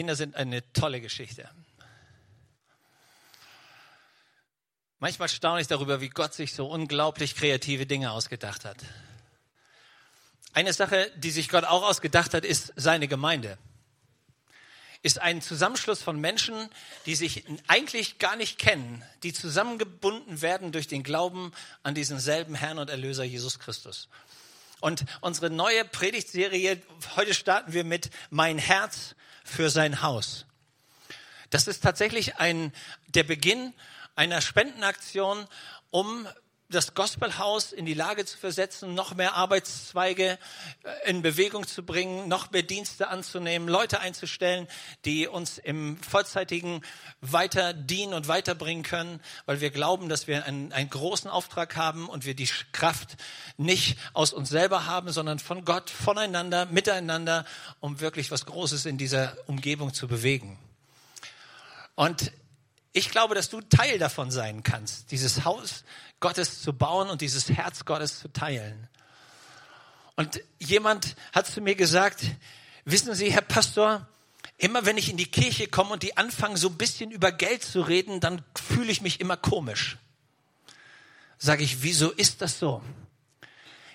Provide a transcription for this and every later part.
Kinder sind eine tolle Geschichte. Manchmal staune ich darüber, wie Gott sich so unglaublich kreative Dinge ausgedacht hat. Eine Sache, die sich Gott auch ausgedacht hat, ist seine Gemeinde. Ist ein Zusammenschluss von Menschen, die sich eigentlich gar nicht kennen, die zusammengebunden werden durch den Glauben an diesen selben Herrn und Erlöser Jesus Christus. Und unsere neue Predigtserie, heute starten wir mit Mein Herz für sein Haus. Das ist tatsächlich ein, der Beginn einer Spendenaktion, um das Gospelhaus in die Lage zu versetzen, noch mehr Arbeitszweige äh, in Bewegung zu bringen, noch mehr Dienste anzunehmen, Leute einzustellen, die uns im vollzeitigen weiter dienen und weiterbringen können, weil wir glauben, dass wir einen, einen großen Auftrag haben und wir die Kraft nicht aus uns selber haben, sondern von Gott, voneinander, miteinander, um wirklich was Großes in dieser Umgebung zu bewegen. Und ich glaube, dass du Teil davon sein kannst, dieses Haus Gottes zu bauen und dieses Herz Gottes zu teilen. Und jemand hat zu mir gesagt, wissen Sie, Herr Pastor, immer wenn ich in die Kirche komme und die anfangen, so ein bisschen über Geld zu reden, dann fühle ich mich immer komisch. Sage ich, wieso ist das so?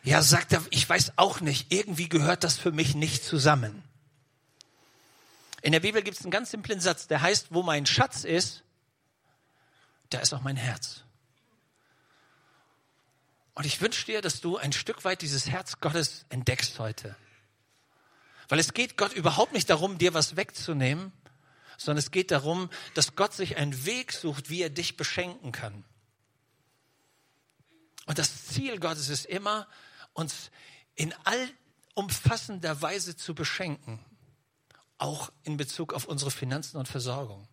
Ja, sagt er, ich weiß auch nicht, irgendwie gehört das für mich nicht zusammen. In der Bibel gibt es einen ganz simplen Satz, der heißt, wo mein Schatz ist, da ist auch mein Herz. Und ich wünsche dir, dass du ein Stück weit dieses Herz Gottes entdeckst heute. Weil es geht Gott überhaupt nicht darum, dir was wegzunehmen, sondern es geht darum, dass Gott sich einen Weg sucht, wie er dich beschenken kann. Und das Ziel Gottes ist immer, uns in allumfassender Weise zu beschenken, auch in Bezug auf unsere Finanzen und Versorgung.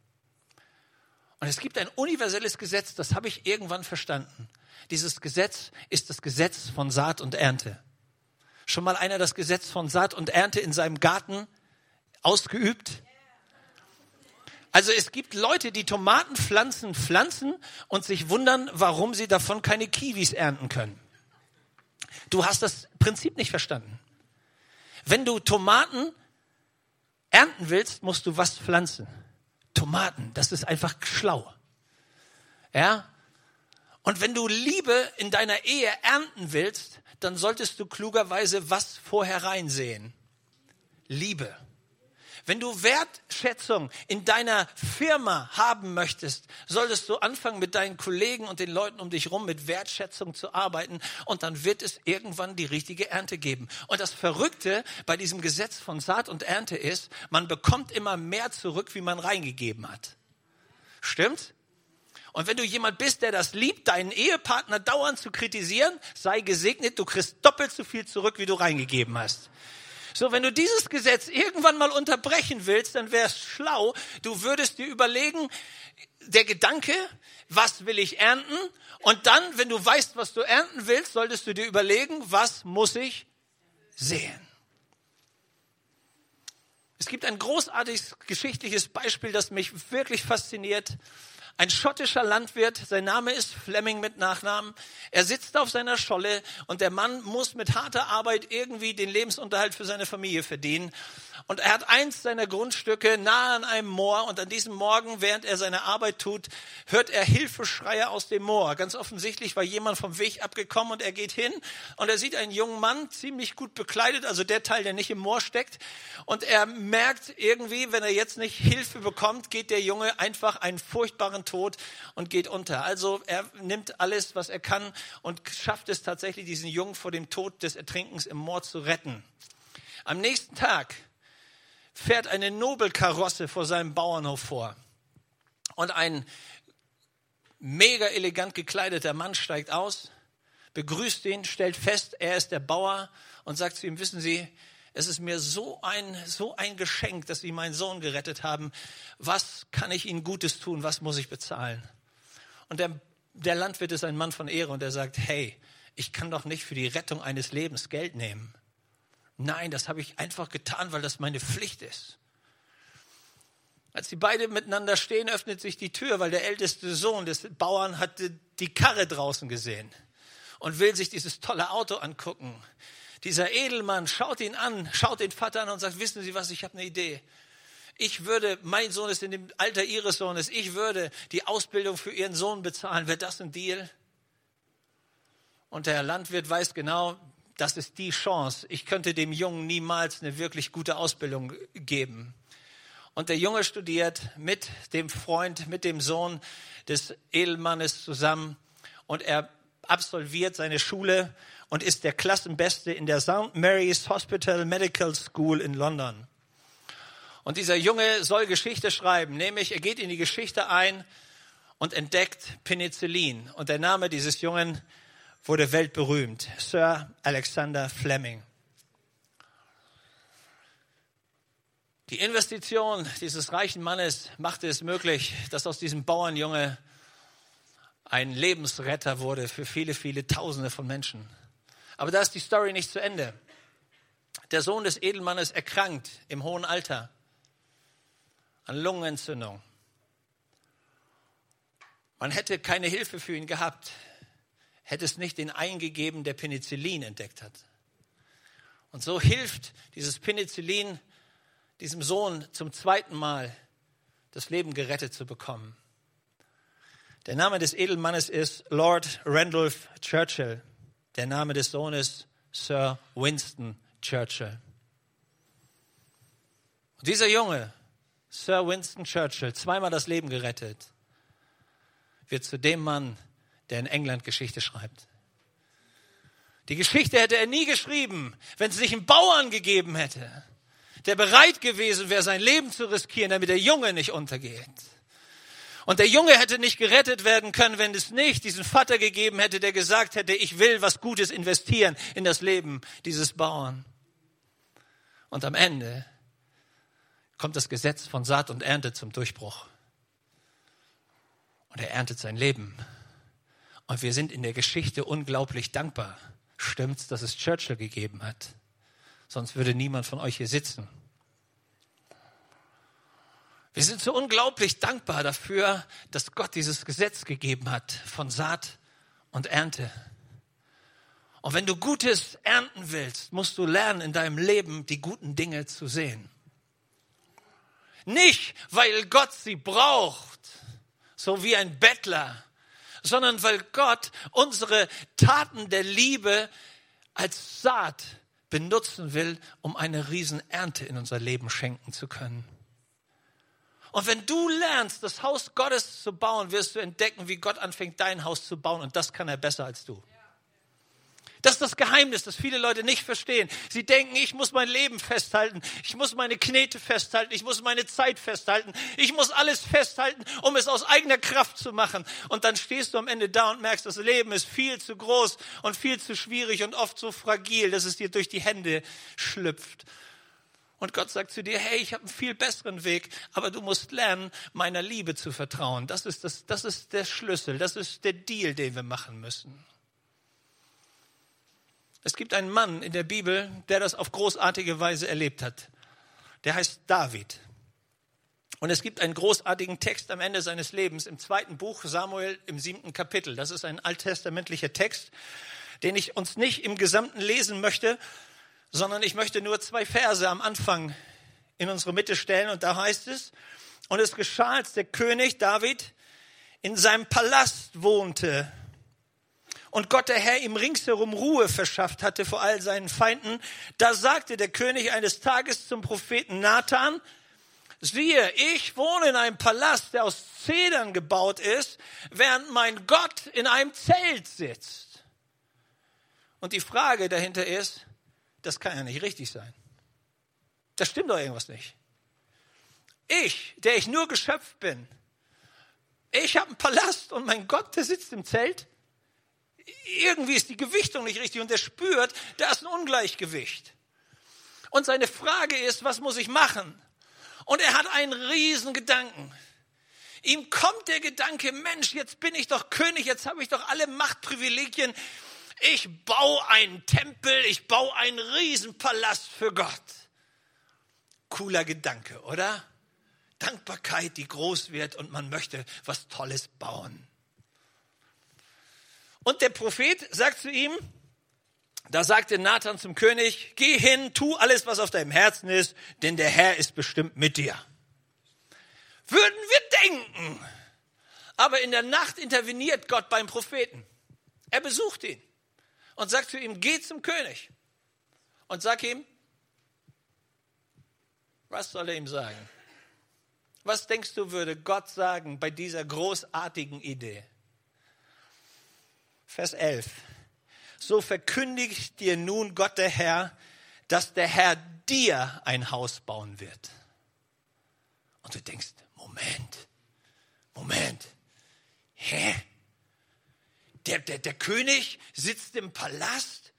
Und es gibt ein universelles Gesetz, das habe ich irgendwann verstanden. Dieses Gesetz ist das Gesetz von Saat und Ernte. Schon mal einer das Gesetz von Saat und Ernte in seinem Garten ausgeübt? Also es gibt Leute, die Tomatenpflanzen pflanzen und sich wundern, warum sie davon keine Kiwis ernten können. Du hast das Prinzip nicht verstanden. Wenn du Tomaten ernten willst, musst du was pflanzen. Tomaten, das ist einfach schlau. Ja? Und wenn du Liebe in deiner Ehe ernten willst, dann solltest du klugerweise was vorher reinsehen. Liebe. Wenn du Wertschätzung in deiner Firma haben möchtest, solltest du anfangen mit deinen Kollegen und den Leuten um dich rum mit Wertschätzung zu arbeiten und dann wird es irgendwann die richtige Ernte geben. Und das Verrückte bei diesem Gesetz von Saat und Ernte ist, man bekommt immer mehr zurück, wie man reingegeben hat. Stimmt? Und wenn du jemand bist, der das liebt, deinen Ehepartner dauernd zu kritisieren, sei gesegnet, du kriegst doppelt so viel zurück, wie du reingegeben hast. So, wenn du dieses Gesetz irgendwann mal unterbrechen willst, dann wäre es schlau, du würdest dir überlegen, der Gedanke, was will ich ernten? Und dann, wenn du weißt, was du ernten willst, solltest du dir überlegen, was muss ich sehen? Es gibt ein großartiges geschichtliches Beispiel, das mich wirklich fasziniert. Ein schottischer Landwirt, sein Name ist Fleming mit Nachnamen. Er sitzt auf seiner Scholle und der Mann muss mit harter Arbeit irgendwie den Lebensunterhalt für seine Familie verdienen. Und er hat eins seiner Grundstücke nahe an einem Moor und an diesem Morgen, während er seine Arbeit tut, hört er Hilfeschreie aus dem Moor. Ganz offensichtlich war jemand vom Weg abgekommen und er geht hin und er sieht einen jungen Mann, ziemlich gut bekleidet, also der Teil, der nicht im Moor steckt. Und er merkt irgendwie, wenn er jetzt nicht Hilfe bekommt, geht der Junge einfach einen furchtbaren Tod und geht unter. Also er nimmt alles, was er kann und schafft es tatsächlich, diesen Jungen vor dem Tod des Ertrinkens im Moor zu retten. Am nächsten Tag fährt eine Nobelkarosse vor seinem Bauernhof vor. Und ein mega elegant gekleideter Mann steigt aus, begrüßt ihn, stellt fest, er ist der Bauer und sagt zu ihm, wissen Sie, es ist mir so ein, so ein Geschenk, dass Sie meinen Sohn gerettet haben. Was kann ich Ihnen Gutes tun? Was muss ich bezahlen? Und der, der Landwirt ist ein Mann von Ehre und er sagt, hey, ich kann doch nicht für die Rettung eines Lebens Geld nehmen. Nein, das habe ich einfach getan, weil das meine Pflicht ist. Als die beiden miteinander stehen, öffnet sich die Tür, weil der älteste Sohn des Bauern hat die Karre draußen gesehen und will sich dieses tolle Auto angucken. Dieser Edelmann schaut ihn an, schaut den Vater an und sagt, wissen Sie was, ich habe eine Idee. ich würde, mein Sohn ist in dem Alter ihres Sohnes, ich würde die Ausbildung für ihren Sohn bezahlen. Wäre das ein Deal? Und der Landwirt weiß genau, das ist die Chance. Ich könnte dem Jungen niemals eine wirklich gute Ausbildung geben. Und der Junge studiert mit dem Freund, mit dem Sohn des Edelmannes zusammen und er absolviert seine Schule und ist der Klassenbeste in der St. Mary's Hospital Medical School in London. Und dieser Junge soll Geschichte schreiben, nämlich er geht in die Geschichte ein und entdeckt Penicillin. Und der Name dieses Jungen wurde weltberühmt, Sir Alexander Fleming. Die Investition dieses reichen Mannes machte es möglich, dass aus diesem Bauernjunge ein Lebensretter wurde für viele, viele Tausende von Menschen. Aber da ist die Story nicht zu Ende. Der Sohn des Edelmannes erkrankt im hohen Alter an Lungenentzündung. Man hätte keine Hilfe für ihn gehabt, hätte es nicht den eingegeben, der Penicillin entdeckt hat. Und so hilft dieses Penicillin diesem Sohn zum zweiten Mal das Leben gerettet zu bekommen. Der Name des Edelmannes ist Lord Randolph Churchill. Der Name des Sohnes Sir Winston Churchill. Und dieser Junge, Sir Winston Churchill, zweimal das Leben gerettet, wird zu dem Mann, der in England Geschichte schreibt. Die Geschichte hätte er nie geschrieben, wenn es nicht einen Bauern gegeben hätte, der bereit gewesen wäre, sein Leben zu riskieren, damit der Junge nicht untergeht. Und der Junge hätte nicht gerettet werden können, wenn es nicht diesen Vater gegeben hätte, der gesagt hätte, ich will was Gutes investieren in das Leben dieses Bauern. Und am Ende kommt das Gesetz von Saat und Ernte zum Durchbruch. Und er erntet sein Leben. Und wir sind in der Geschichte unglaublich dankbar. Stimmt's, dass es Churchill gegeben hat? sonst würde niemand von euch hier sitzen. Wir sind so unglaublich dankbar dafür, dass Gott dieses Gesetz gegeben hat von Saat und Ernte. Und wenn du Gutes ernten willst, musst du lernen, in deinem Leben die guten Dinge zu sehen. Nicht, weil Gott sie braucht, so wie ein Bettler, sondern weil Gott unsere Taten der Liebe als Saat benutzen will, um eine Riesenernte in unser Leben schenken zu können. Und wenn du lernst, das Haus Gottes zu bauen, wirst du entdecken, wie Gott anfängt, dein Haus zu bauen. Und das kann er besser als du. Das ist das Geheimnis, das viele Leute nicht verstehen. Sie denken, ich muss mein Leben festhalten, ich muss meine Knete festhalten, ich muss meine Zeit festhalten, ich muss alles festhalten, um es aus eigener Kraft zu machen. Und dann stehst du am Ende da und merkst, das Leben ist viel zu groß und viel zu schwierig und oft so fragil, dass es dir durch die Hände schlüpft. Und Gott sagt zu dir, hey, ich habe einen viel besseren Weg, aber du musst lernen, meiner Liebe zu vertrauen. Das ist, das, das ist der Schlüssel, das ist der Deal, den wir machen müssen. Es gibt einen Mann in der Bibel, der das auf großartige Weise erlebt hat. Der heißt David. Und es gibt einen großartigen Text am Ende seines Lebens im zweiten Buch Samuel im siebten Kapitel. Das ist ein alttestamentlicher Text, den ich uns nicht im Gesamten lesen möchte, sondern ich möchte nur zwei Verse am Anfang in unsere Mitte stellen. Und da heißt es, und es geschah, als der König David in seinem Palast wohnte und Gott der Herr ihm ringsherum Ruhe verschafft hatte vor all seinen Feinden, da sagte der König eines Tages zum Propheten Nathan, siehe, ich wohne in einem Palast, der aus Zedern gebaut ist, während mein Gott in einem Zelt sitzt. Und die Frage dahinter ist, das kann ja nicht richtig sein. Das stimmt doch irgendwas nicht. Ich, der ich nur geschöpft bin, ich habe einen Palast und mein Gott, der sitzt im Zelt irgendwie ist die Gewichtung nicht richtig und er spürt, da ist ein Ungleichgewicht. Und seine Frage ist, was muss ich machen? Und er hat einen riesen Gedanken. Ihm kommt der Gedanke, Mensch, jetzt bin ich doch König, jetzt habe ich doch alle Machtprivilegien. Ich baue einen Tempel, ich baue einen Riesenpalast für Gott. Cooler Gedanke, oder? Dankbarkeit, die groß wird und man möchte was Tolles bauen. Und der Prophet sagt zu ihm, da sagte Nathan zum König, geh hin, tu alles, was auf deinem Herzen ist, denn der Herr ist bestimmt mit dir. Würden wir denken. Aber in der Nacht interveniert Gott beim Propheten. Er besucht ihn und sagt zu ihm, geh zum König. Und sag ihm, was soll er ihm sagen? Was denkst du, würde Gott sagen bei dieser großartigen Idee? Vers 11. So verkündigt dir nun Gott der Herr, dass der Herr dir ein Haus bauen wird. Und du denkst, Moment, Moment, hä? Der, der, der König sitzt im Palast,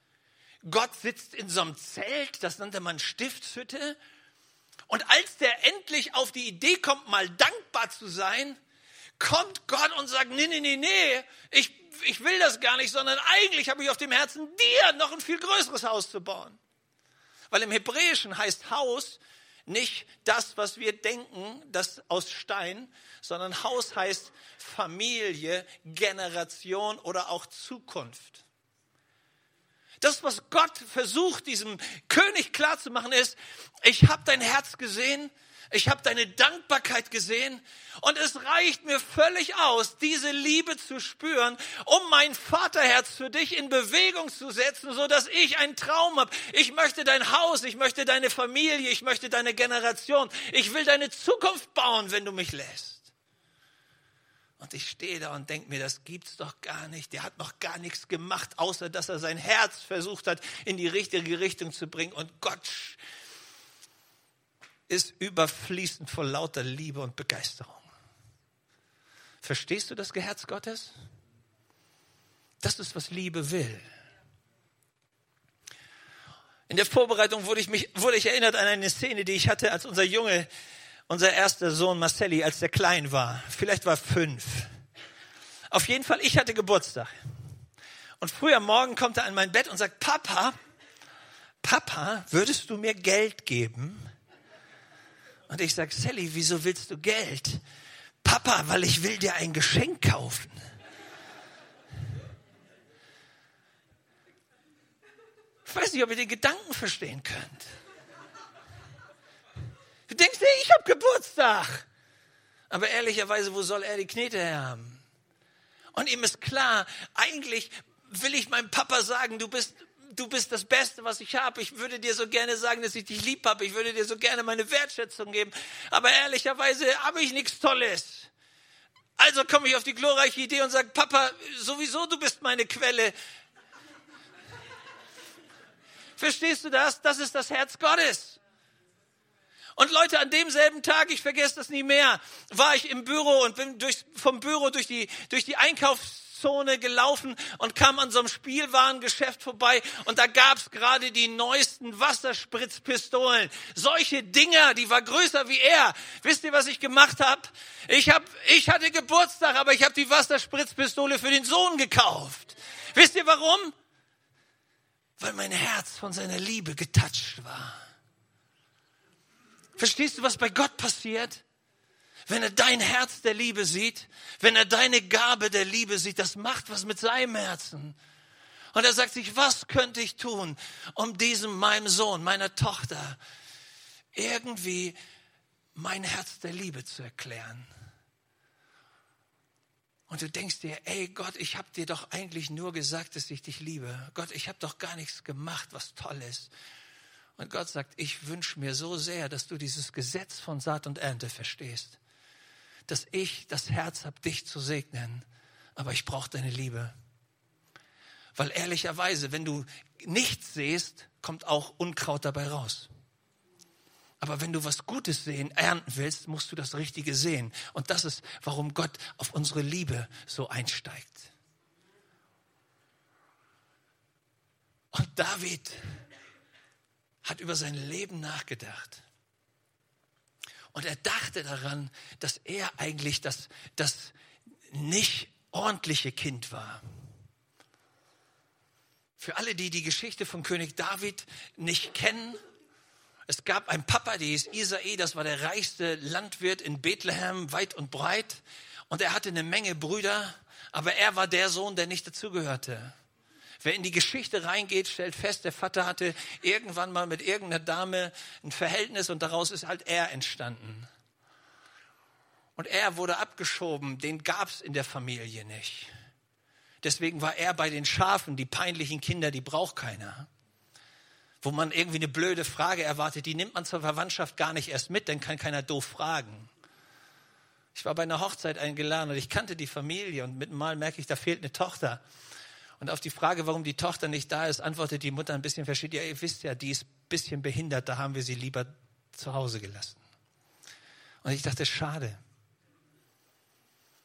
Gott sitzt in so einem Zelt, das nannte man Stiftshütte. Und als der endlich auf die Idee kommt, mal dankbar zu sein, kommt Gott und sagt, nee, nee, nee, nee, ich, ich will das gar nicht, sondern eigentlich habe ich auf dem Herzen, dir noch ein viel größeres Haus zu bauen. Weil im Hebräischen heißt Haus nicht das, was wir denken, das aus Stein, sondern Haus heißt Familie, Generation oder auch Zukunft. Das, was Gott versucht, diesem König klarzumachen, ist, ich habe dein Herz gesehen, ich habe deine Dankbarkeit gesehen und es reicht mir völlig aus, diese Liebe zu spüren, um mein Vaterherz für dich in Bewegung zu setzen, so dass ich einen Traum habe. Ich möchte dein Haus, ich möchte deine Familie, ich möchte deine Generation. Ich will deine Zukunft bauen, wenn du mich lässt. Und ich stehe da und denke mir, das gibt's doch gar nicht. Der hat noch gar nichts gemacht, außer dass er sein Herz versucht hat, in die richtige Richtung zu bringen. Und Gott ist überfließend vor lauter Liebe und Begeisterung. Verstehst du das Herz Gottes? Das ist, was Liebe will. In der Vorbereitung wurde ich, mich, wurde ich erinnert an eine Szene, die ich hatte, als unser Junge, unser erster Sohn Marcelli, als der klein war. Vielleicht war fünf. Auf jeden Fall, ich hatte Geburtstag. Und früh am Morgen kommt er an mein Bett und sagt, Papa, Papa, würdest du mir Geld geben? Und ich sage, Sally, wieso willst du Geld? Papa, weil ich will dir ein Geschenk kaufen. Ich weiß nicht, ob ihr den Gedanken verstehen könnt. Du denkst, hey, ich habe Geburtstag. Aber ehrlicherweise, wo soll er die Knete her haben? Und ihm ist klar, eigentlich will ich meinem Papa sagen, du bist du bist das Beste, was ich habe. Ich würde dir so gerne sagen, dass ich dich lieb habe. Ich würde dir so gerne meine Wertschätzung geben. Aber ehrlicherweise habe ich nichts Tolles. Also komme ich auf die glorreiche Idee und sage, Papa, sowieso du bist meine Quelle. Verstehst du das? Das ist das Herz Gottes. Und Leute, an demselben Tag, ich vergesse das nie mehr, war ich im Büro und bin durch, vom Büro durch die, durch die Einkaufs Fußgängerzone gelaufen und kam an so einem Spielwarengeschäft vorbei und da gab's gerade die neuesten Wasserspritzpistolen. Solche Dinger, die war größer wie er. Wisst ihr, was ich gemacht habe? Ich hab, ich hatte Geburtstag, aber ich habe die Wasserspritzpistole für den Sohn gekauft. Wisst ihr warum? Weil mein Herz von seiner Liebe getatscht war. Verstehst du, was bei Gott passiert? Wenn er dein Herz der Liebe sieht, wenn er deine Gabe der Liebe sieht, das macht was mit seinem Herzen. Und er sagt sich, was könnte ich tun, um diesem, meinem Sohn, meiner Tochter, irgendwie mein Herz der Liebe zu erklären. Und du denkst dir, ey Gott, ich habe dir doch eigentlich nur gesagt, dass ich dich liebe. Gott, ich habe doch gar nichts gemacht, was toll ist. Und Gott sagt, ich wünsche mir so sehr, dass du dieses Gesetz von Saat und Ernte verstehst dass ich das Herz habe, dich zu segnen, aber ich brauche deine Liebe. Weil ehrlicherweise, wenn du nichts siehst, kommt auch Unkraut dabei raus. Aber wenn du was Gutes sehen, ernten willst, musst du das Richtige sehen. Und das ist, warum Gott auf unsere Liebe so einsteigt. Und David hat über sein Leben nachgedacht. Und er dachte daran, dass er eigentlich das, das nicht ordentliche Kind war. Für alle, die die Geschichte von König David nicht kennen, es gab einen Papa, der hieß Isai, das war der reichste Landwirt in Bethlehem, weit und breit. Und er hatte eine Menge Brüder, aber er war der Sohn, der nicht dazugehörte. Wer in die Geschichte reingeht, stellt fest, der Vater hatte irgendwann mal mit irgendeiner Dame ein Verhältnis und daraus ist halt er entstanden. Und er wurde abgeschoben, den gab es in der Familie nicht. Deswegen war er bei den Schafen, die peinlichen Kinder, die braucht keiner. Wo man irgendwie eine blöde Frage erwartet, die nimmt man zur Verwandtschaft gar nicht erst mit, dann kann keiner doof fragen. Ich war bei einer Hochzeit eingeladen und ich kannte die Familie und mit einem Mal merke ich, da fehlt eine Tochter. Und auf die Frage, warum die Tochter nicht da ist, antwortet die Mutter ein bisschen verschieden. Ja, ihr wisst ja, die ist ein bisschen behindert, da haben wir sie lieber zu Hause gelassen. Und ich dachte, schade.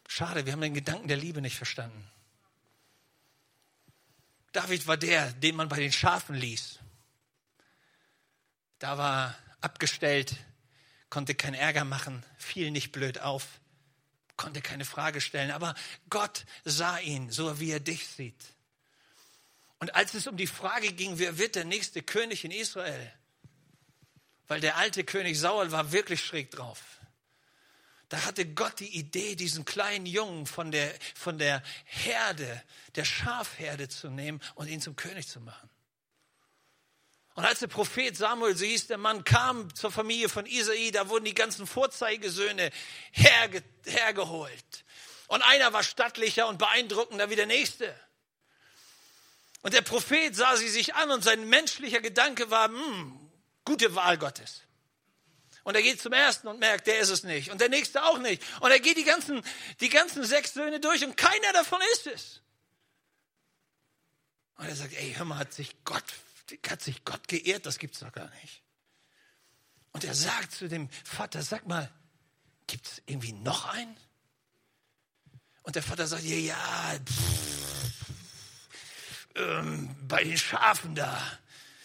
Schade, wir haben den Gedanken der Liebe nicht verstanden. David war der, den man bei den Schafen ließ. Da war abgestellt, konnte keinen Ärger machen, fiel nicht blöd auf, konnte keine Frage stellen. Aber Gott sah ihn, so wie er dich sieht. Und als es um die Frage ging, wer wird der nächste König in Israel, weil der alte König Saul war wirklich schräg drauf. Da hatte Gott die Idee, diesen kleinen Jungen von der, von der Herde, der Schafherde zu nehmen und ihn zum König zu machen. Und als der Prophet Samuel, so hieß der Mann, kam zur Familie von Isai, da wurden die ganzen Vorzeigesöhne herge, hergeholt. Und einer war stattlicher und beeindruckender wie der nächste. Und der Prophet sah sie sich an und sein menschlicher Gedanke war, hm, gute Wahl Gottes. Und er geht zum ersten und merkt, der ist es nicht. Und der nächste auch nicht. Und er geht die ganzen, die ganzen sechs Söhne durch und keiner davon ist es. Und er sagt, ey, hör mal, hat sich Gott, hat sich Gott geehrt? Das gibt's doch gar nicht. Und er sagt zu dem Vater, sag mal, gibt's irgendwie noch einen? Und der Vater sagt, ja, ja, pff, ähm, bei den Schafen da,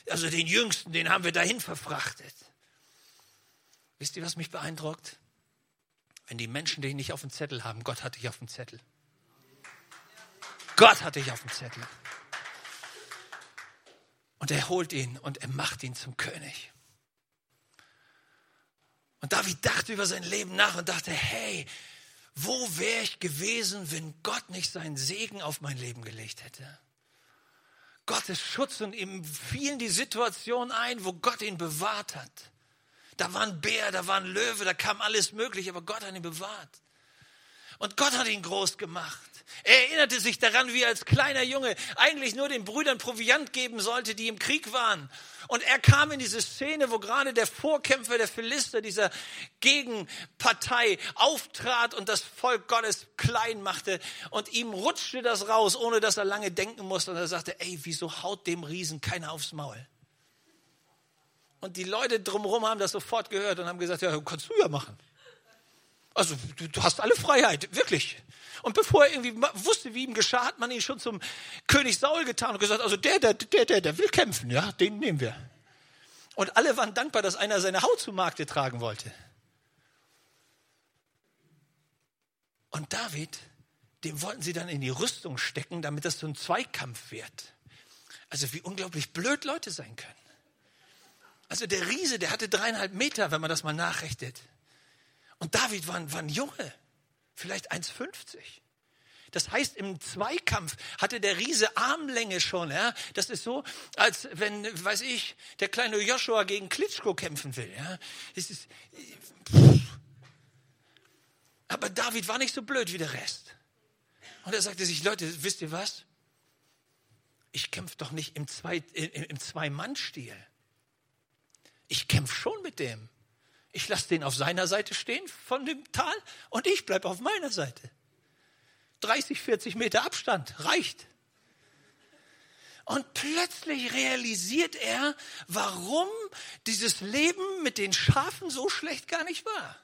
also den Jüngsten, den haben wir dahin verfrachtet. Wisst ihr, was mich beeindruckt? Wenn die Menschen den nicht auf dem Zettel haben, Gott hat dich auf dem Zettel. Gott hat dich auf dem Zettel. Und er holt ihn und er macht ihn zum König. Und David dachte über sein Leben nach und dachte, hey, wo wäre ich gewesen, wenn Gott nicht seinen Segen auf mein Leben gelegt hätte? Gottes Schutz und ihm fielen die Situation ein, wo Gott ihn bewahrt hat. Da war ein Bär, da war ein Löwe, da kam alles Mögliche, aber Gott hat ihn bewahrt. Und Gott hat ihn groß gemacht. Er erinnerte sich daran, wie er als kleiner Junge eigentlich nur den Brüdern Proviant geben sollte, die im Krieg waren. Und er kam in diese Szene, wo gerade der Vorkämpfer der Philister, dieser Gegenpartei, auftrat und das Volk Gottes klein machte. Und ihm rutschte das raus, ohne dass er lange denken musste. Und er sagte, ey, wieso haut dem Riesen keiner aufs Maul? Und die Leute drumherum haben das sofort gehört und haben gesagt, ja, kannst du ja machen. Also du, du hast alle Freiheit, wirklich. Und bevor er irgendwie wusste, wie ihm geschah, hat man ihn schon zum König Saul getan und gesagt, also der, der, der, der, der will kämpfen, ja, den nehmen wir. Und alle waren dankbar, dass einer seine Haut zu Markte tragen wollte. Und David, dem wollten sie dann in die Rüstung stecken, damit das so ein Zweikampf wird. Also wie unglaublich blöd Leute sein können. Also der Riese, der hatte dreieinhalb Meter, wenn man das mal nachrechnet. Und David war, war ein Junge, vielleicht 1,50. Das heißt, im Zweikampf hatte der Riese Armlänge schon. Ja? Das ist so, als wenn, weiß ich, der kleine Joshua gegen Klitschko kämpfen will. Ja? Das ist, aber David war nicht so blöd wie der Rest. Und er sagte sich, Leute, wisst ihr was? Ich kämpfe doch nicht im, Zwei, im, im Zwei-Mann-Stil ich kämpfe schon mit dem. Ich lasse den auf seiner Seite stehen von dem Tal und ich bleibe auf meiner Seite. 30, 40 Meter Abstand reicht. Und plötzlich realisiert er, warum dieses Leben mit den Schafen so schlecht gar nicht war.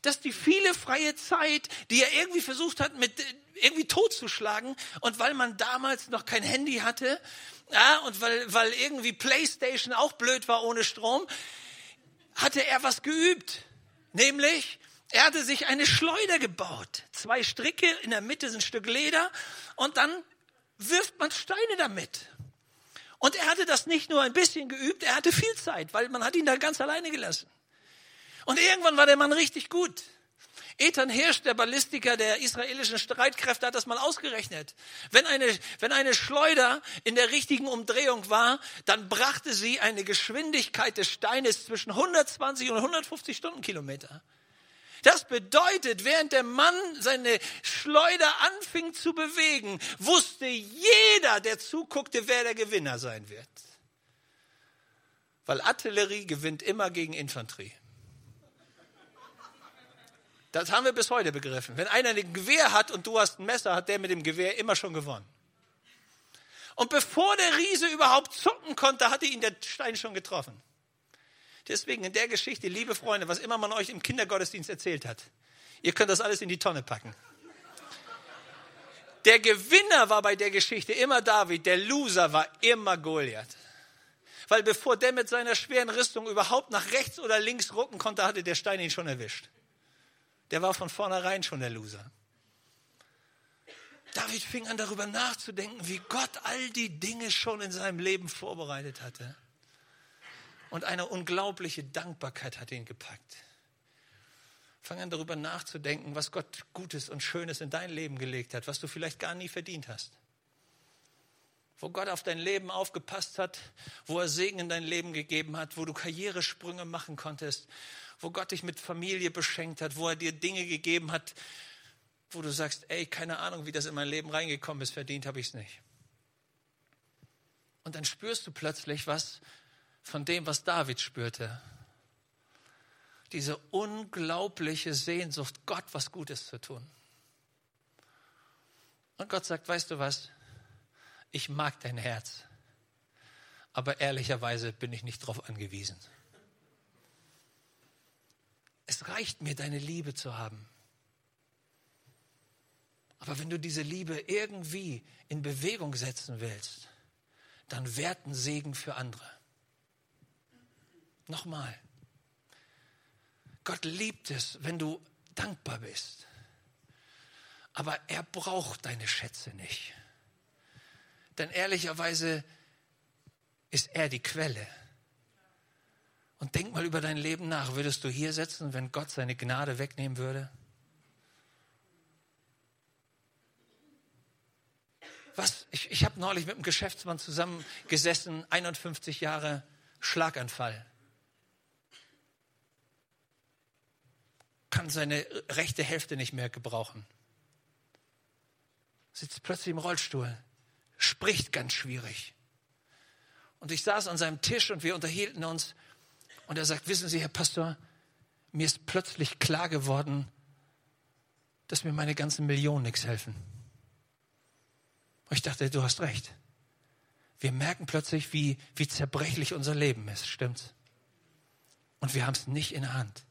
Dass die viele freie Zeit, die er irgendwie versucht hat, mit irgendwie totzuschlagen, und weil man damals noch kein Handy hatte, ja, und weil, weil irgendwie Playstation auch blöd war ohne Strom, hatte er was geübt. Nämlich, er hatte sich eine Schleuder gebaut. Zwei Stricke, in der Mitte sind ein Stück Leder und dann wirft man Steine damit. Und er hatte das nicht nur ein bisschen geübt, er hatte viel Zeit, weil man hat ihn da ganz alleine gelassen. Und irgendwann war der Mann richtig gut. Ethan Hirsch, der Ballistiker der israelischen Streitkräfte, hat das mal ausgerechnet. Wenn eine, wenn eine Schleuder in der richtigen Umdrehung war, dann brachte sie eine Geschwindigkeit des Steines zwischen 120 und 150 Stundenkilometer. Das bedeutet, während der Mann seine Schleuder anfing zu bewegen, wusste jeder, der zuguckte, wer der Gewinner sein wird. Weil Artillerie gewinnt immer gegen Infanterie. Das haben wir bis heute begriffen. Wenn einer ein Gewehr hat und du hast ein Messer, hat der mit dem Gewehr immer schon gewonnen. Und bevor der Riese überhaupt zucken konnte, hatte ihn der Stein schon getroffen. Deswegen in der Geschichte, liebe Freunde, was immer man euch im Kindergottesdienst erzählt hat, ihr könnt das alles in die Tonne packen. Der Gewinner war bei der Geschichte immer David, der Loser war immer Goliath. Weil bevor der mit seiner schweren Rüstung überhaupt nach rechts oder links rucken konnte, hatte der Stein ihn schon erwischt. Der war von vornherein schon der Loser. David fing an darüber nachzudenken, wie Gott all die Dinge schon in seinem Leben vorbereitet hatte. Und eine unglaubliche Dankbarkeit hat ihn gepackt. Fang an darüber nachzudenken, was Gott Gutes und Schönes in dein Leben gelegt hat, was du vielleicht gar nie verdient hast. Wo Gott auf dein Leben aufgepasst hat, wo er Segen in dein Leben gegeben hat, wo du Karrieresprünge machen konntest, wo Gott dich mit Familie beschenkt hat, wo er dir Dinge gegeben hat, wo du sagst, ey, keine Ahnung, wie das in mein Leben reingekommen ist, verdient habe ich es nicht. Und dann spürst du plötzlich was, von dem, was David spürte. Diese unglaubliche Sehnsucht, Gott was Gutes zu tun. Und Gott sagt, weißt du was? Ich mag dein Herz, aber ehrlicherweise bin ich nicht darauf angewiesen. Es reicht mir, deine Liebe zu haben. Aber wenn du diese Liebe irgendwie in Bewegung setzen willst, dann werten Segen für andere. Nochmal. Gott liebt es, wenn du dankbar bist. Aber er braucht deine Schätze nicht. Denn ehrlicherweise ist er die Quelle. Und denk mal über dein Leben nach. Würdest du hier sitzen, wenn Gott seine Gnade wegnehmen würde? Was? Ich, ich habe neulich mit einem Geschäftsmann zusammengesessen, 51 Jahre Schlaganfall. kann seine rechte Hälfte nicht mehr gebrauchen. Sitzt plötzlich im Rollstuhl, spricht ganz schwierig. Und ich saß an seinem Tisch und wir unterhielten uns. Und er sagt, wissen Sie, Herr Pastor, mir ist plötzlich klar geworden, dass mir meine ganzen Millionen nichts helfen. Und ich dachte, du hast recht. Wir merken plötzlich, wie, wie zerbrechlich unser Leben ist, stimmt's? Und wir haben es nicht in der Hand.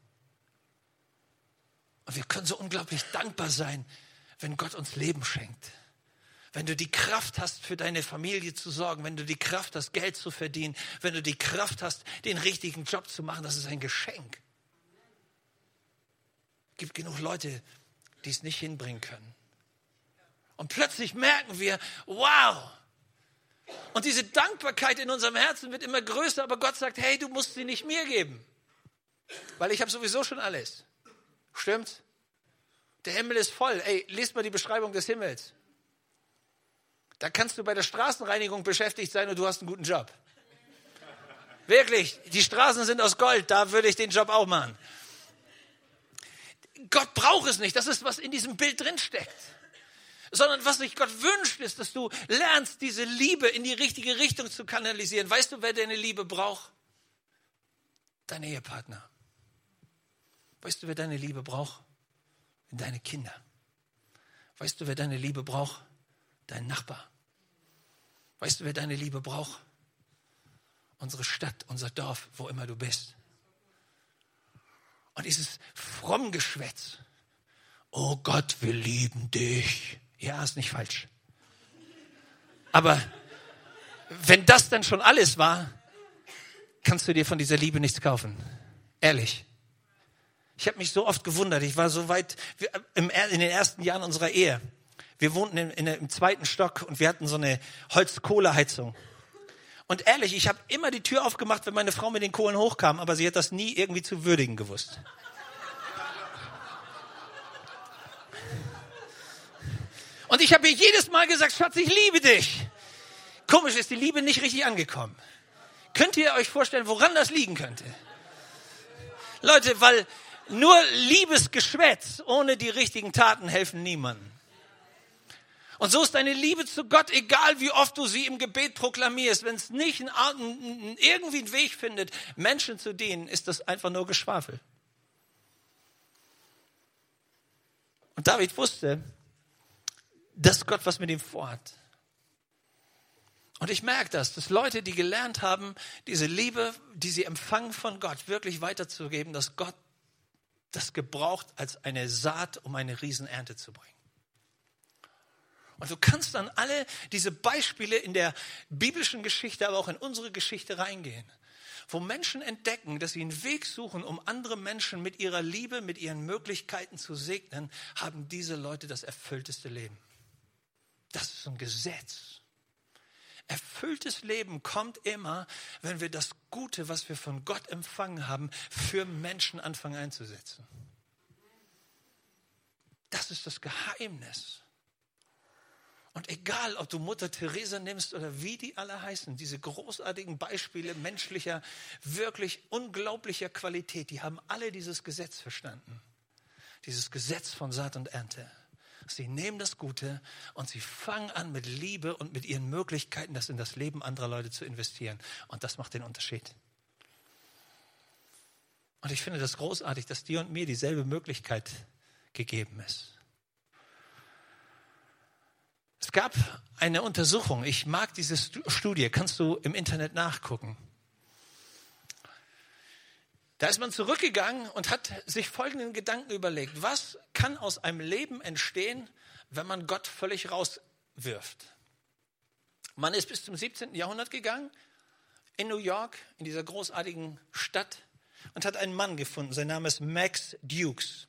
Und wir können so unglaublich dankbar sein, wenn Gott uns Leben schenkt. Wenn du die Kraft hast, für deine Familie zu sorgen, wenn du die Kraft hast, Geld zu verdienen, wenn du die Kraft hast, den richtigen Job zu machen, das ist ein Geschenk. Es gibt genug Leute, die es nicht hinbringen können. Und plötzlich merken wir, wow, und diese Dankbarkeit in unserem Herzen wird immer größer, aber Gott sagt, hey, du musst sie nicht mir geben, weil ich habe sowieso schon alles. Stimmt's? Der Himmel ist voll. Ey, lest mal die Beschreibung des Himmels. Da kannst du bei der Straßenreinigung beschäftigt sein und du hast einen guten Job. Wirklich, die Straßen sind aus Gold, da würde ich den Job auch machen. Gott braucht es nicht, das ist, was in diesem Bild drinsteckt. Sondern was sich Gott wünscht, ist, dass du lernst, diese Liebe in die richtige Richtung zu kanalisieren. Weißt du, wer deine Liebe braucht? Dein Ehepartner. Weißt du, wer deine Liebe braucht? Deine Kinder. Weißt du, wer deine Liebe braucht? Dein Nachbar. Weißt du, wer deine Liebe braucht? Unsere Stadt, unser Dorf, wo immer du bist. Und dieses Frommgeschwätz. Oh Gott, wir lieben dich. Ja, ist nicht falsch. Aber wenn das dann schon alles war, kannst du dir von dieser Liebe nichts kaufen. Ehrlich. Ich habe mich so oft gewundert. Ich war so weit in den ersten Jahren unserer Ehe. Wir wohnten in, in, im zweiten Stock und wir hatten so eine Holzkohleheizung. Und ehrlich, ich habe immer die Tür aufgemacht, wenn meine Frau mit den Kohlen hochkam, aber sie hat das nie irgendwie zu würdigen gewusst. Und ich habe ihr jedes Mal gesagt, Schatz, ich liebe dich. Komisch ist die Liebe nicht richtig angekommen. Könnt ihr euch vorstellen, woran das liegen könnte? Leute, weil Nur Liebesgeschwätz ohne die richtigen Taten helfen niemandem. Und so ist deine Liebe zu Gott, egal wie oft du sie im Gebet proklamierst, wenn es nicht einen, irgendwie einen Weg findet, Menschen zu dienen, ist das einfach nur Geschwafel. Und David wusste, dass Gott was mit ihm vorhat. Und ich merke das, dass Leute, die gelernt haben, diese Liebe, die sie empfangen von Gott, wirklich weiterzugeben, dass Gott das gebraucht als eine Saat, um eine Riesenernte zu bringen. Und du kannst dann alle diese Beispiele in der biblischen Geschichte, aber auch in unsere Geschichte reingehen, wo Menschen entdecken, dass sie einen Weg suchen, um andere Menschen mit ihrer Liebe, mit ihren Möglichkeiten zu segnen, haben diese Leute das erfüllteste Leben. Das ist ein Gesetz. Erfülltes Leben kommt immer, wenn wir das Gute, was wir von Gott empfangen haben, für Menschen anfangen einzusetzen. Das ist das Geheimnis. Und egal, ob du Mutter Teresa nimmst oder wie die alle heißen, diese großartigen Beispiele menschlicher, wirklich unglaublicher Qualität, die haben alle dieses Gesetz verstanden. Dieses Gesetz von Saat und Ernte. Sie nehmen das Gute und sie fangen an mit Liebe und mit ihren Möglichkeiten, das in das Leben anderer Leute zu investieren. Und das macht den Unterschied. Und ich finde das großartig, dass dir und mir dieselbe Möglichkeit gegeben ist. Es gab eine Untersuchung, ich mag diese Studie, kannst du im Internet nachgucken. Da ist man zurückgegangen und hat sich folgenden Gedanken überlegt. Was kann aus einem Leben entstehen, wenn man Gott völlig rauswirft? Man ist bis zum 17. Jahrhundert gegangen, in New York, in dieser großartigen Stadt, und hat einen Mann gefunden. Sein Name ist Max Dukes.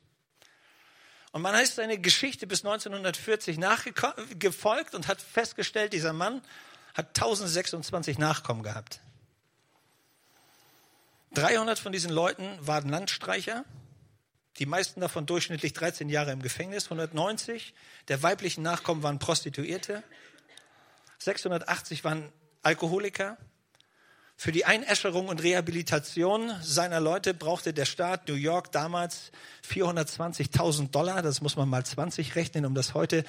Und man ist seine Geschichte bis 1940 nachgefolgt und hat festgestellt, dieser Mann hat 1026 Nachkommen gehabt. 300 von diesen Leuten waren Landstreicher, die meisten davon durchschnittlich 13 Jahre im Gefängnis, 190 der weiblichen Nachkommen waren Prostituierte, 680 waren Alkoholiker, für die Einäscherung und Rehabilitation seiner Leute brauchte der Staat New York damals 420.000 Dollar. Das muss man mal 20 rechnen, um das heute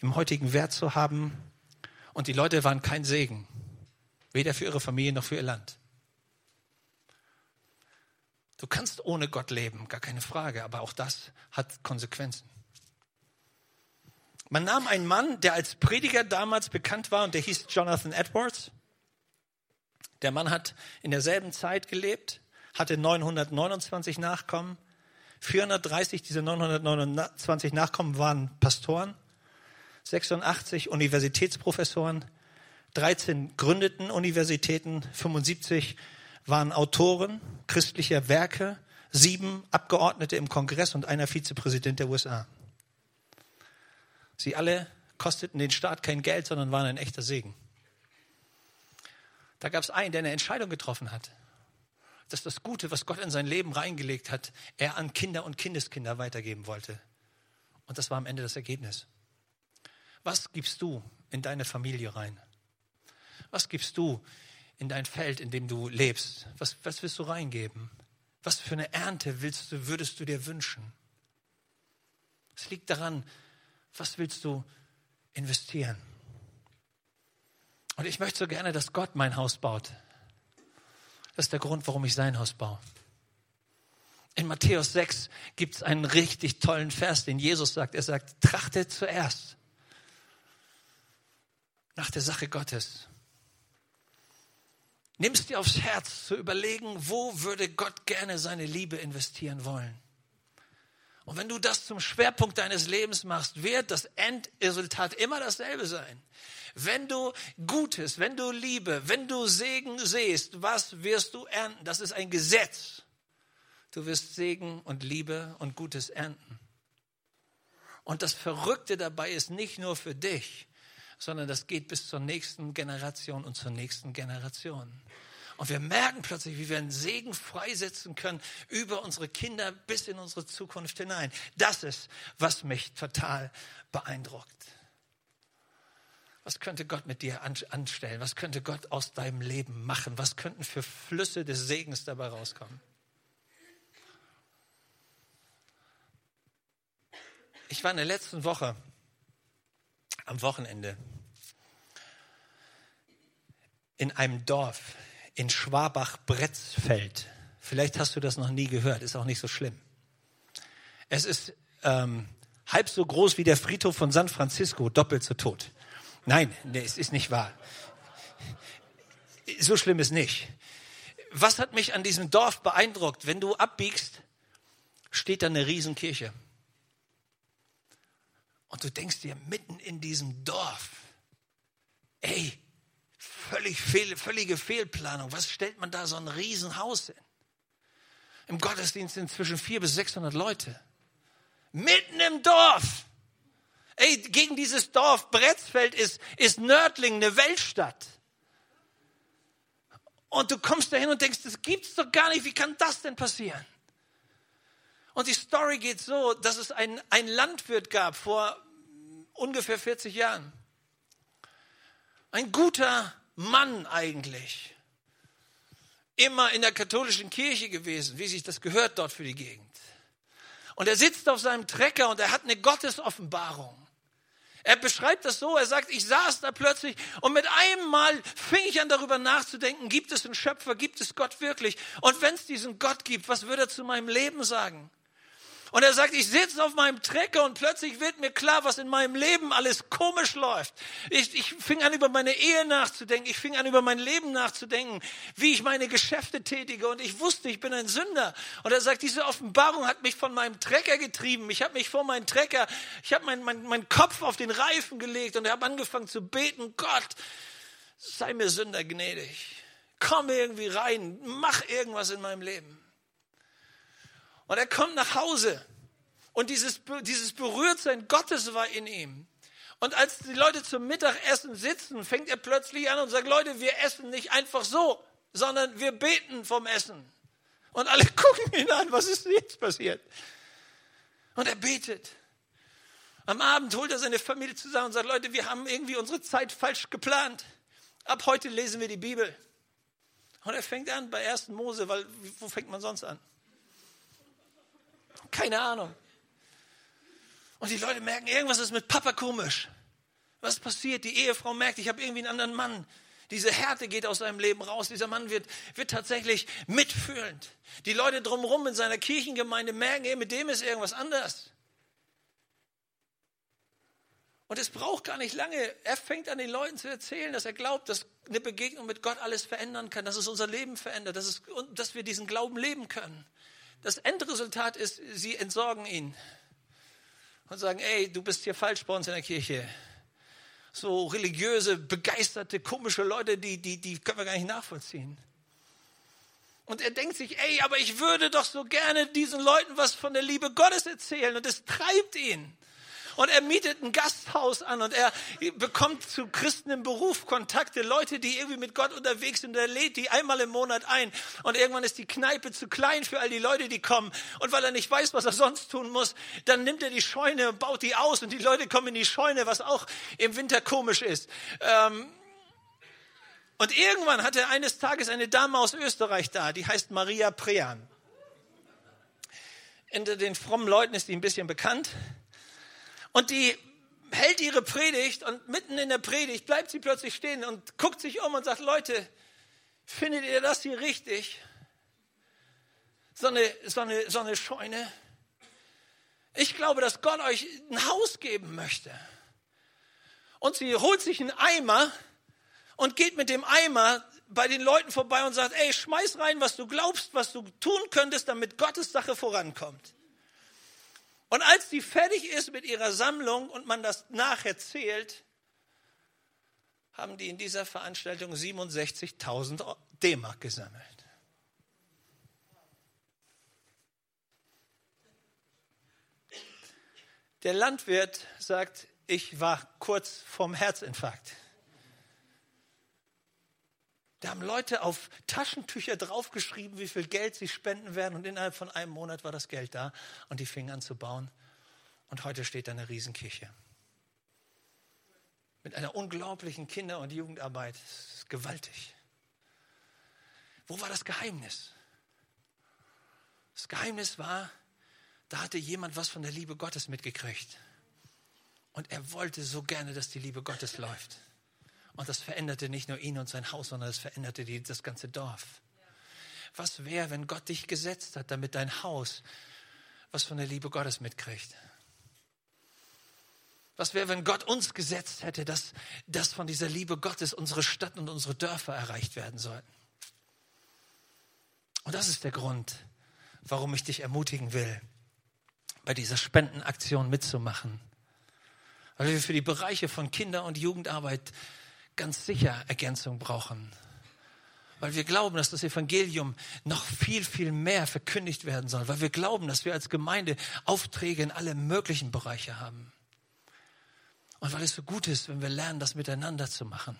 im heutigen Wert zu haben. Und die Leute waren kein Segen. Weder für ihre Familie noch für ihr Land. Du kannst ohne Gott leben, gar keine Frage, aber auch das hat Konsequenzen. Man nahm einen Mann, der als Prediger damals bekannt war und der hieß Jonathan Edwards. Der Mann hat in derselben Zeit gelebt, hatte 929 Nachkommen. 430 dieser 929 Nachkommen waren Pastoren, 86 Universitätsprofessoren, 13 gründeten Universitäten, 75 waren Autoren christlicher Werke, sieben Abgeordnete im Kongress und einer Vizepräsident der USA. Sie alle kosteten den Staat kein Geld, sondern waren ein echter Segen. Da gab es einen, der eine Entscheidung getroffen hat, dass das Gute, was Gott in sein Leben reingelegt hat, er an Kinder und Kindeskinder weitergeben wollte. Und das war am Ende das Ergebnis. Was gibst du in deine Familie rein? Was gibst du in dein Feld, in dem du lebst? Was, was willst du reingeben? Was für eine Ernte willst du, würdest du dir wünschen? Es liegt daran, was willst du investieren? Und ich möchte so gerne, dass Gott mein Haus baut. Das ist der Grund, warum ich sein Haus baue. In Matthäus 6 gibt es einen richtig tollen Vers, den Jesus sagt. Er sagt, trachtet zuerst nach der Sache Gottes. Nimm es dir aufs Herz zu überlegen, wo würde Gott gerne seine Liebe investieren wollen. Und wenn du das zum Schwerpunkt deines Lebens machst, wird das Endresultat immer dasselbe sein. Wenn du Gutes, wenn du Liebe, wenn du Segen siehst, was wirst du ernten? Das ist ein Gesetz. Du wirst Segen und Liebe und Gutes ernten. Und das Verrückte dabei ist nicht nur für dich, sondern das geht bis zur nächsten Generation und zur nächsten Generation. Und wir merken plötzlich, wie wir einen Segen freisetzen können über unsere Kinder bis in unsere Zukunft hinein. Das ist, was mich total beeindruckt. Was könnte Gott mit dir anstellen? Was könnte Gott aus deinem Leben machen? Was könnten für Flüsse des Segens dabei rauskommen? Ich war in der letzten Woche am Wochenende in einem Dorf in Schwabach-Bretzfeld. Vielleicht hast du das noch nie gehört, ist auch nicht so schlimm. Es ist ähm, halb so groß wie der Friedhof von San Francisco, doppelt so tot. Nein, nee, es ist nicht wahr. So schlimm ist nicht. Was hat mich an diesem Dorf beeindruckt? Wenn du abbiegst, steht da eine Riesenkirche. Und du denkst dir mitten in diesem Dorf, ey, völlig fehl, völlige Fehlplanung. Was stellt man da so ein Riesenhaus hin? Im Gottesdienst sind zwischen 400 bis 600 Leute. Mitten im Dorf. Ey, gegen dieses Dorf Bretzfeld ist, ist Nördling eine Weltstadt. Und du kommst dahin und denkst, das gibt's doch gar nicht. Wie kann das denn passieren? Und die Story geht so, dass es einen, einen Landwirt gab vor ungefähr 40 Jahren. Ein guter Mann eigentlich. Immer in der katholischen Kirche gewesen, wie sich das gehört dort für die Gegend. Und er sitzt auf seinem Trecker und er hat eine Gottesoffenbarung. Er beschreibt das so, er sagt, ich saß da plötzlich und mit einem Mal fing ich an darüber nachzudenken, gibt es einen Schöpfer, gibt es Gott wirklich? Und wenn es diesen Gott gibt, was würde er zu meinem Leben sagen? Und er sagt, ich sitze auf meinem Trecker und plötzlich wird mir klar, was in meinem Leben alles komisch läuft. Ich, ich fing an, über meine Ehe nachzudenken. Ich fing an, über mein Leben nachzudenken, wie ich meine Geschäfte tätige. Und ich wusste, ich bin ein Sünder. Und er sagt, diese Offenbarung hat mich von meinem Trecker getrieben. Ich habe mich vor meinen Trecker, ich habe meinen mein, mein Kopf auf den Reifen gelegt und habe angefangen zu beten, Gott, sei mir Sünder gnädig. Komm irgendwie rein, mach irgendwas in meinem Leben. Und er kommt nach Hause und dieses, dieses Berührtsein Gottes war in ihm. Und als die Leute zum Mittagessen sitzen, fängt er plötzlich an und sagt, Leute, wir essen nicht einfach so, sondern wir beten vom Essen. Und alle gucken ihn an, was ist jetzt passiert? Und er betet. Am Abend holt er seine Familie zusammen und sagt, Leute, wir haben irgendwie unsere Zeit falsch geplant. Ab heute lesen wir die Bibel. Und er fängt an bei 1. Mose, weil wo fängt man sonst an? Keine Ahnung. Und die Leute merken, irgendwas ist mit Papa komisch. Was passiert? Die Ehefrau merkt, ich habe irgendwie einen anderen Mann. Diese Härte geht aus seinem Leben raus. Dieser Mann wird, wird tatsächlich mitfühlend. Die Leute drumherum in seiner Kirchengemeinde merken, ey, mit dem ist irgendwas anders. Und es braucht gar nicht lange. Er fängt an, den Leuten zu erzählen, dass er glaubt, dass eine Begegnung mit Gott alles verändern kann, dass es unser Leben verändert, dass, es, dass wir diesen Glauben leben können. Das Endresultat ist, sie entsorgen ihn und sagen, ey, du bist hier falsch bei uns in der Kirche. So religiöse, begeisterte, komische Leute, die, die, die können wir gar nicht nachvollziehen. Und er denkt sich, ey, aber ich würde doch so gerne diesen Leuten was von der Liebe Gottes erzählen. Und es treibt ihn und er mietet ein Gasthaus an und er bekommt zu Christen im Beruf Kontakte, Leute, die irgendwie mit Gott unterwegs sind und er lädt die einmal im Monat ein und irgendwann ist die Kneipe zu klein für all die Leute, die kommen und weil er nicht weiß, was er sonst tun muss, dann nimmt er die Scheune und baut die aus und die Leute kommen in die Scheune, was auch im Winter komisch ist. Ähm, und irgendwann hat er eines Tages eine Dame aus Österreich da, die heißt Maria Prean. Unter den frommen Leuten ist die ein bisschen bekannt. Und die hält ihre Predigt und mitten in der Predigt bleibt sie plötzlich stehen und guckt sich um und sagt, Leute, findet ihr das hier richtig? So eine, so eine, so eine Scheune. Ich glaube, dass Gott euch ein Haus geben möchte. Und sie holt sich einen Eimer und geht mit dem Eimer bei den Leuten vorbei und sagt, ey, schmeiß rein, was du glaubst, was du tun könntest, damit Gottes Sache vorankommt. Und als die fertig ist mit ihrer Sammlung und man das nacherzählt, haben die in dieser Veranstaltung 67.000 D-Mark gesammelt. Der Landwirt sagt, ich war kurz vorm Herzinfarkt. Da haben Leute auf Taschentücher draufgeschrieben, wie viel Geld sie spenden werden. Und innerhalb von einem Monat war das Geld da. Und die fingen an zu bauen. Und heute steht da eine Riesenkirche. Mit einer unglaublichen Kinder- und Jugendarbeit. Das ist gewaltig. Wo war das Geheimnis? Das Geheimnis war, Da hatte jemand was von der Liebe Gottes mitgekriegt. Und er wollte so gerne, dass die Liebe Gottes läuft. Und das veränderte nicht nur ihn und sein Haus, sondern es veränderte die, das ganze Dorf. Was wäre, wenn Gott dich gesetzt hat, damit dein Haus was von der Liebe Gottes mitkriegt? Was wäre, wenn Gott uns gesetzt hätte, dass, dass von dieser Liebe Gottes unsere Stadt und unsere Dörfer erreicht werden sollten? Und das ist der Grund, warum ich dich ermutigen will, bei dieser Spendenaktion mitzumachen. Weil wir für die Bereiche von Kinder- und Jugendarbeit ganz sicher Ergänzung brauchen. Weil wir glauben, dass das Evangelium noch viel, viel mehr verkündigt werden soll. Weil wir glauben, dass wir als Gemeinde Aufträge in alle möglichen Bereiche haben. Und weil es so gut ist, wenn wir lernen, das miteinander zu machen.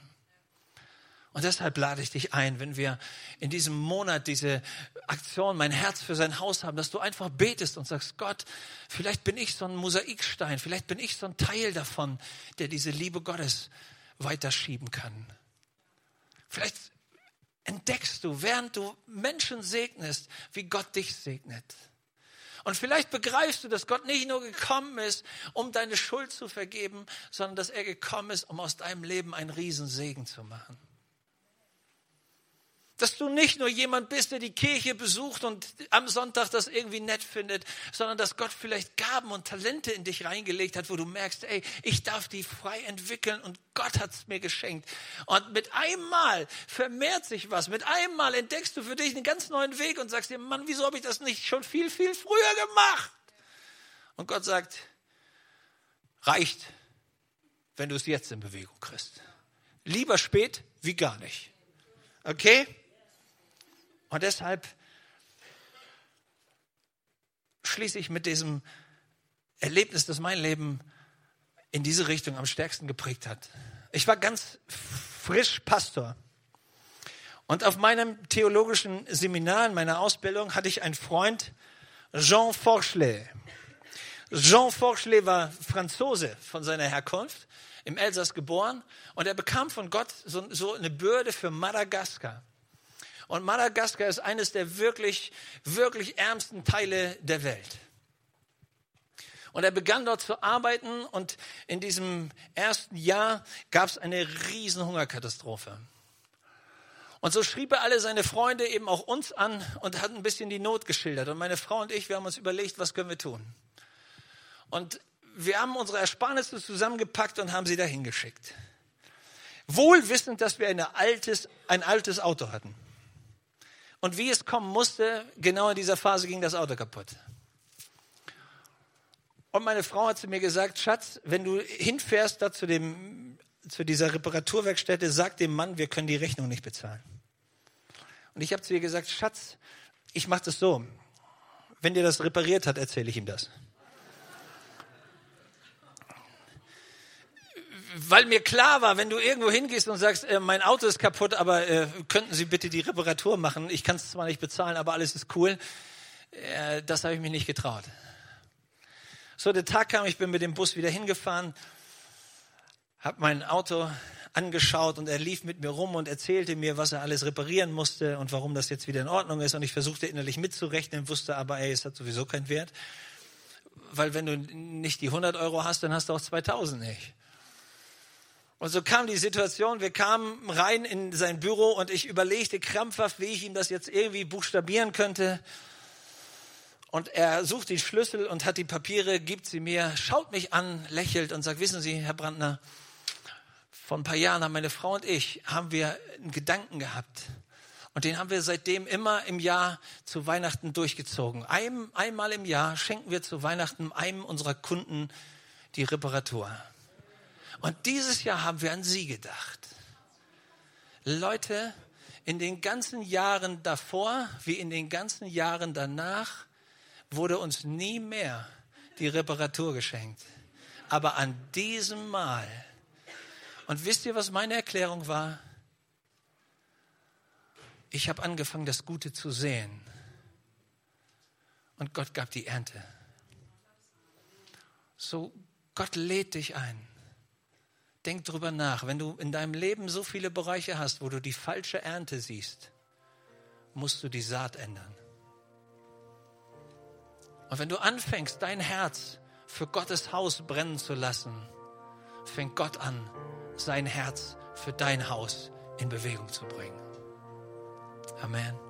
Und deshalb lade ich dich ein, wenn wir in diesem Monat diese Aktion Mein Herz für sein Haus haben, dass du einfach betest und sagst, Gott, vielleicht bin ich so ein Mosaikstein, vielleicht bin ich so ein Teil davon, der diese Liebe Gottes weiterschieben kann. Vielleicht entdeckst du, während du Menschen segnest, wie Gott dich segnet. Und vielleicht begreifst du, dass Gott nicht nur gekommen ist, um deine Schuld zu vergeben, sondern dass er gekommen ist, um aus deinem Leben einen Riesensegen zu machen. Dass du nicht nur jemand bist, der die Kirche besucht und am Sonntag das irgendwie nett findet, sondern dass Gott vielleicht Gaben und Talente in dich reingelegt hat, wo du merkst, ey, ich darf die frei entwickeln und Gott hat es mir geschenkt. Und mit einmal vermehrt sich was. Mit einmal entdeckst du für dich einen ganz neuen Weg und sagst dir, Mann, wieso habe ich das nicht schon viel, viel früher gemacht? Und Gott sagt, reicht, wenn du es jetzt in Bewegung kriegst. Lieber spät wie gar nicht. Okay? Und deshalb schließe ich mit diesem Erlebnis, das mein Leben in diese Richtung am stärksten geprägt hat. Ich war ganz frisch Pastor. Und auf meinem theologischen Seminar, in meiner Ausbildung, hatte ich einen Freund, Jean Forchelet. Jean Forchelet war Franzose von seiner Herkunft, im Elsass geboren, und er bekam von Gott so, so eine Bürde für Madagaskar. Und Madagaskar ist eines der wirklich, wirklich ärmsten Teile der Welt. Und er begann dort zu arbeiten und in diesem ersten Jahr gab es eine riesen Hungerkatastrophe. Und so schrieb er alle seine Freunde, eben auch uns an und hat ein bisschen die Not geschildert. Und meine Frau und ich, wir haben uns überlegt, was können wir tun. Und wir haben unsere Ersparnisse zusammengepackt und haben sie dahin geschickt. Wohl wissend, dass wir eine altes, ein altes Auto hatten. Und wie es kommen musste, genau in dieser Phase ging das Auto kaputt. Und meine Frau hat zu mir gesagt, Schatz, wenn du hinfährst da zu, dem, zu dieser Reparaturwerkstätte, sag dem Mann, wir können die Rechnung nicht bezahlen. Und ich habe zu ihr gesagt, Schatz, ich mache das so. Wenn dir das repariert hat, erzähle ich ihm das. Weil mir klar war, wenn du irgendwo hingehst und sagst, äh, mein Auto ist kaputt, aber äh, könnten Sie bitte die Reparatur machen? Ich kann es zwar nicht bezahlen, aber alles ist cool. Äh, das habe ich mich nicht getraut. So, der Tag kam, ich bin mit dem Bus wieder hingefahren, habe mein Auto angeschaut und er lief mit mir rum und erzählte mir, was er alles reparieren musste und warum das jetzt wieder in Ordnung ist. Und ich versuchte innerlich mitzurechnen, wusste aber, ey, es hat sowieso keinen Wert. Weil wenn du nicht die 100 Euro hast, dann hast du auch 2000 nicht. Und so kam die Situation, wir kamen rein in sein Büro und ich überlegte krampfhaft, wie ich ihm das jetzt irgendwie buchstabieren könnte. Und er sucht die Schlüssel und hat die Papiere, gibt sie mir, schaut mich an, lächelt und sagt, wissen Sie, Herr Brandner, vor ein paar Jahren haben meine Frau und ich, haben wir einen Gedanken gehabt. Und den haben wir seitdem immer im Jahr zu Weihnachten durchgezogen. Ein, einmal im Jahr schenken wir zu Weihnachten einem unserer Kunden die Reparatur. Und dieses Jahr haben wir an Sie gedacht. Leute, in den ganzen Jahren davor wie in den ganzen Jahren danach wurde uns nie mehr die Reparatur geschenkt. Aber an diesem Mal. Und wisst ihr, was meine Erklärung war? Ich habe angefangen, das Gute zu sehen. Und Gott gab die Ernte. So, Gott lädt dich ein. Denk drüber nach. Wenn du in deinem Leben so viele Bereiche hast, wo du die falsche Ernte siehst, musst du die Saat ändern. Und wenn du anfängst, dein Herz für Gottes Haus brennen zu lassen, fängt Gott an, sein Herz für dein Haus in Bewegung zu bringen. Amen.